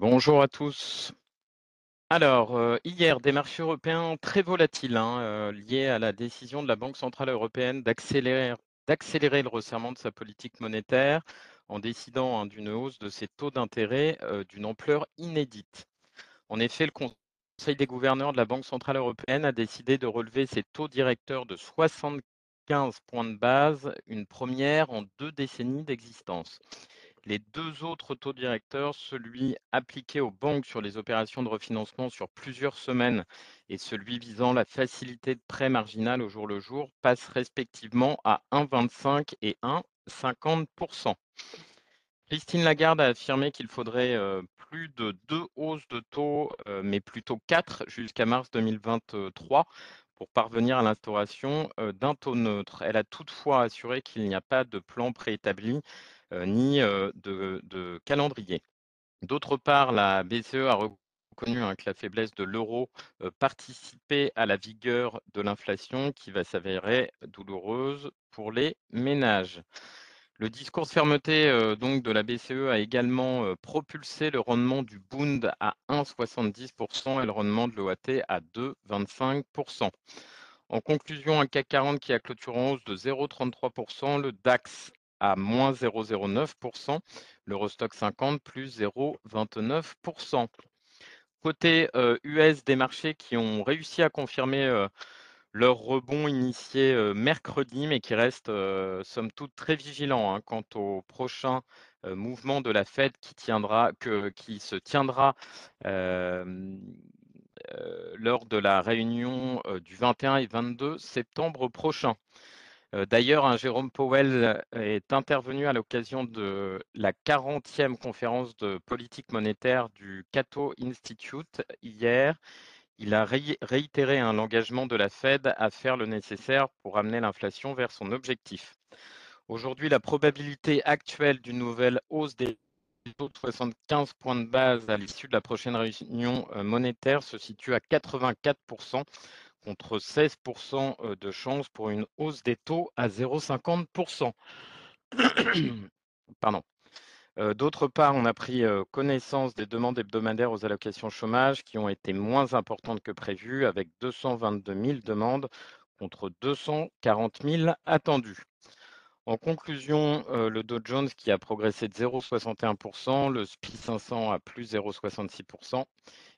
Bonjour à tous. Alors, euh, hier, des marchés européens très volatiles, hein, euh, liés à la décision de la Banque centrale européenne d'accélérer, le resserrement de sa politique monétaire en décidant hein, d'une hausse de ses taux d'intérêt euh, d'une ampleur inédite. En effet, le Conseil des gouverneurs de la Banque centrale européenne a décidé de relever ses taux directeurs de 75 points de base, une première en deux décennies d'existence. Les deux autres taux directeurs, celui appliqué aux banques sur les opérations de refinancement sur plusieurs semaines et celui visant la facilité de prêt marginal au jour le jour, passent respectivement à 1,25 et 1,50% Christine Lagarde a affirmé qu'il faudrait euh, plus de deux hausses de taux, euh, mais plutôt quatre jusqu'à mars 2023 pour parvenir à l'instauration euh, d'un taux neutre. Elle a toutefois assuré qu'il n'y a pas de plan préétabli ni euh, de, calendrier. D'autre part, la BCE a reconnu hein, que la faiblesse de l'euro euh, participait à la vigueur de l'inflation qui va s'avérer douloureuse pour les ménages. Le discours de fermeté donc de la BCE a également propulsé le rendement du Bund à 1,70% et le rendement de l'OAT à 2,25%. En conclusion, un CAC 40 qui a clôturé en hausse de 0,33%, le DAX à moins 0,09%, l'Eurostock 50 plus 0,29%. Côté US des marchés qui ont réussi à confirmer leur rebond initié mercredi, mais qui restent somme toute très vigilants hein, quant au prochain mouvement de la Fed qui, tiendra, que, qui se tiendra lors de la réunion du 21 et 22 septembre prochain. D'ailleurs, un Jérôme Powell est intervenu à l'occasion de la 40e conférence de politique monétaire du Cato Institute hier. Il a réitéré un l'engagement de la Fed à faire le nécessaire pour amener l'inflation vers son objectif. Aujourd'hui, la probabilité actuelle d'une nouvelle hausse des taux de 75 points de base à l'issue de la prochaine réunion monétaire se situe à 84 contre 16% euh, de chance pour une hausse des taux à 0,50%. Pardon. Euh, d'autre part, on a pris euh, connaissance des demandes hebdomadaires aux allocations chômage qui ont été moins importantes que prévu, avec 222 000 demandes contre 240 000 attendues. En conclusion, le Dow Jones qui a progressé de 0,61%, le SPI 500 à plus 0,66%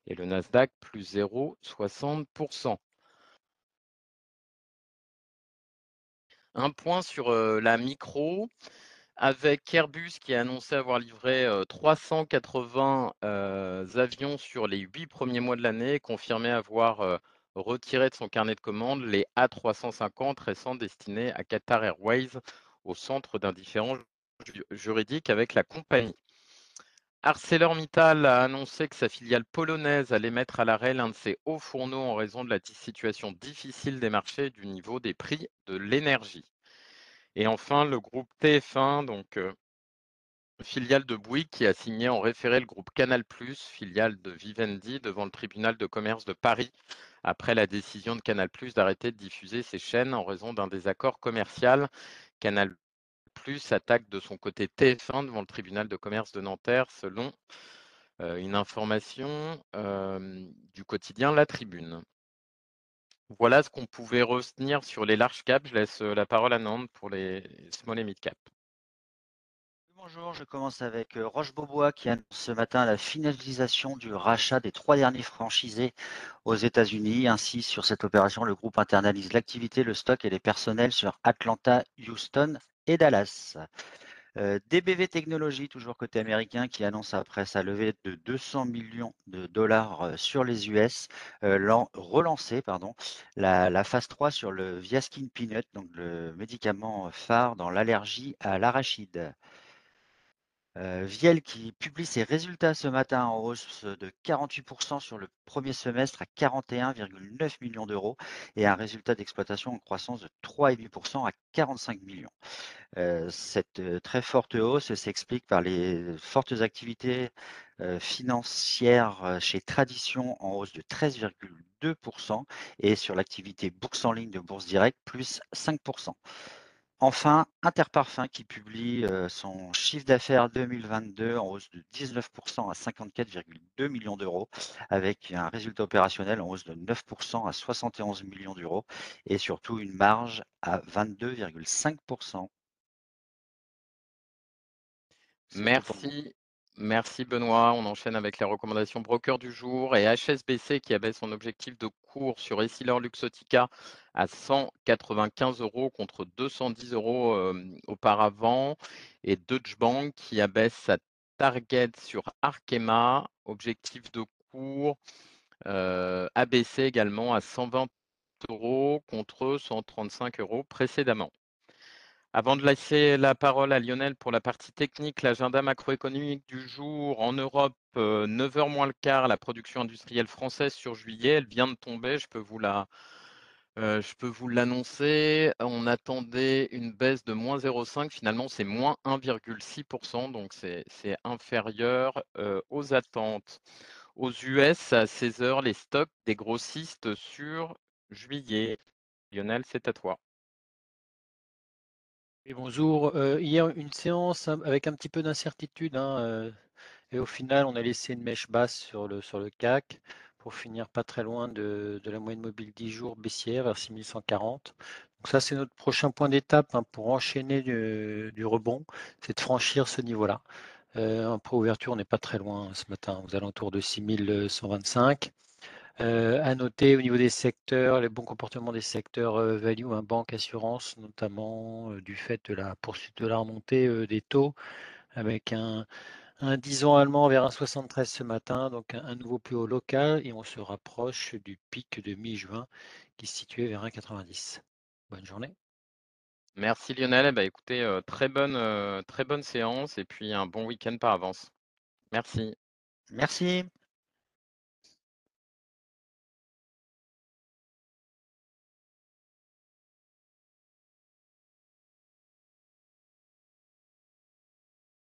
et le Nasdaq plus 0,60%. Un point sur la micro, avec Airbus qui a annoncé avoir livré 380 avions sur les huit premiers mois de l'année, confirmé avoir retiré de son carnet de commandes les A350 récents destinés à Qatar Airways au centre d'un différend juridique avec la compagnie. ArcelorMittal a annoncé que sa filiale polonaise allait mettre à l'arrêt l'un de ses hauts fourneaux en raison de la situation difficile des marchés et du niveau des prix de l'énergie. Et enfin, le groupe TF1, donc euh, filiale de Bouygues, qui a signé en référé le groupe Canal+, filiale de Vivendi, devant le tribunal de commerce de Paris, après la décision de Canal+, d'arrêter de diffuser ses chaînes en raison d'un désaccord commercial. Canal+ plus attaque de son côté TF1 devant le tribunal de commerce de Nanterre, selon une information du quotidien La Tribune. Voilà ce qu'on pouvait retenir sur les large caps. Je laisse la parole à Nantes pour les small et mid cap. Bonjour, je commence avec Roche Beaubois qui annonce ce matin la finalisation du rachat des trois derniers franchisés aux États-Unis. Ainsi, sur cette opération, le groupe internalise l'activité, le stock et les personnels sur Atlanta, Houston Dallas. Euh, DBV Technologies, toujours côté américain, qui annonce après sa levée de 200 millions de dollars euh, sur les US, euh, relancer pardon, la, phase 3 sur le Viaskin Peanut, donc le médicament phare dans l'allergie à l'arachide. Euh, Viel qui publie ses résultats ce matin en hausse de 48% sur le premier semestre à 41,9 millions d'euros et un résultat d'exploitation en croissance de 3,5% à 45 millions. Euh, cette euh, très forte hausse s'explique par les fortes activités financières chez Tradition en hausse de 13,2% et sur l'activité bourse en ligne de Bourse Direct plus 5%. Enfin, Interparfums qui publie son chiffre d'affaires 2022 en hausse de 19% à 54,2 millions d'euros, avec un résultat opérationnel en hausse de 9% à 71 millions d'euros et surtout une marge à 22,5%. C'est tout pour moi. Merci, merci Benoît. On enchaîne avec les recommandations broker du jour et HSBC qui avait son objectif de cours sur Essilor Luxottica à 195 euros contre 210 euros auparavant et Deutsche Bank qui abaisse sa target sur Arkema, objectif de cours euh, abaissé également à 120 euros contre 135 euros précédemment. Avant de laisser la parole à Lionel pour la partie technique, l'agenda macroéconomique du jour en Europe, 9h moins le quart, la production industrielle française sur juillet, elle vient de tomber, je peux vous euh, l'annoncer. On attendait une baisse de moins 0,5, finalement c'est moins 1,6%, donc c'est inférieur euh, aux attentes. Aux US, à 16h, les stocks des grossistes sur juillet. Lionel, c'est à toi. Et bonjour. Euh, hier, une séance avec un petit peu d'incertitude. hein, euh, et au final, on a laissé une mèche basse sur le, sur le CAC pour finir pas très loin de, la moyenne mobile 10 jours baissière vers 6140. Donc ça, c'est notre prochain point d'étape hein, pour enchaîner du, rebond, c'est de franchir ce niveau-là. Euh, pour ouverture, on n'est pas très loin ce matin, aux alentours de 6125. Euh, à noter au niveau des secteurs, les bons comportements des secteurs euh, value, un banque, assurance, notamment euh, du fait de la poursuite de la remontée euh, des taux, avec un, un 10 ans allemand vers 1,73 ce matin, donc un, un, nouveau plus haut local, et on se rapproche du pic de mi-juin qui se situait vers 1,90. Bonne journée. Merci Lionel. Eh ben, écoutez, très, bonne, très bonne séance et puis un bon week-end par avance. Merci. Merci.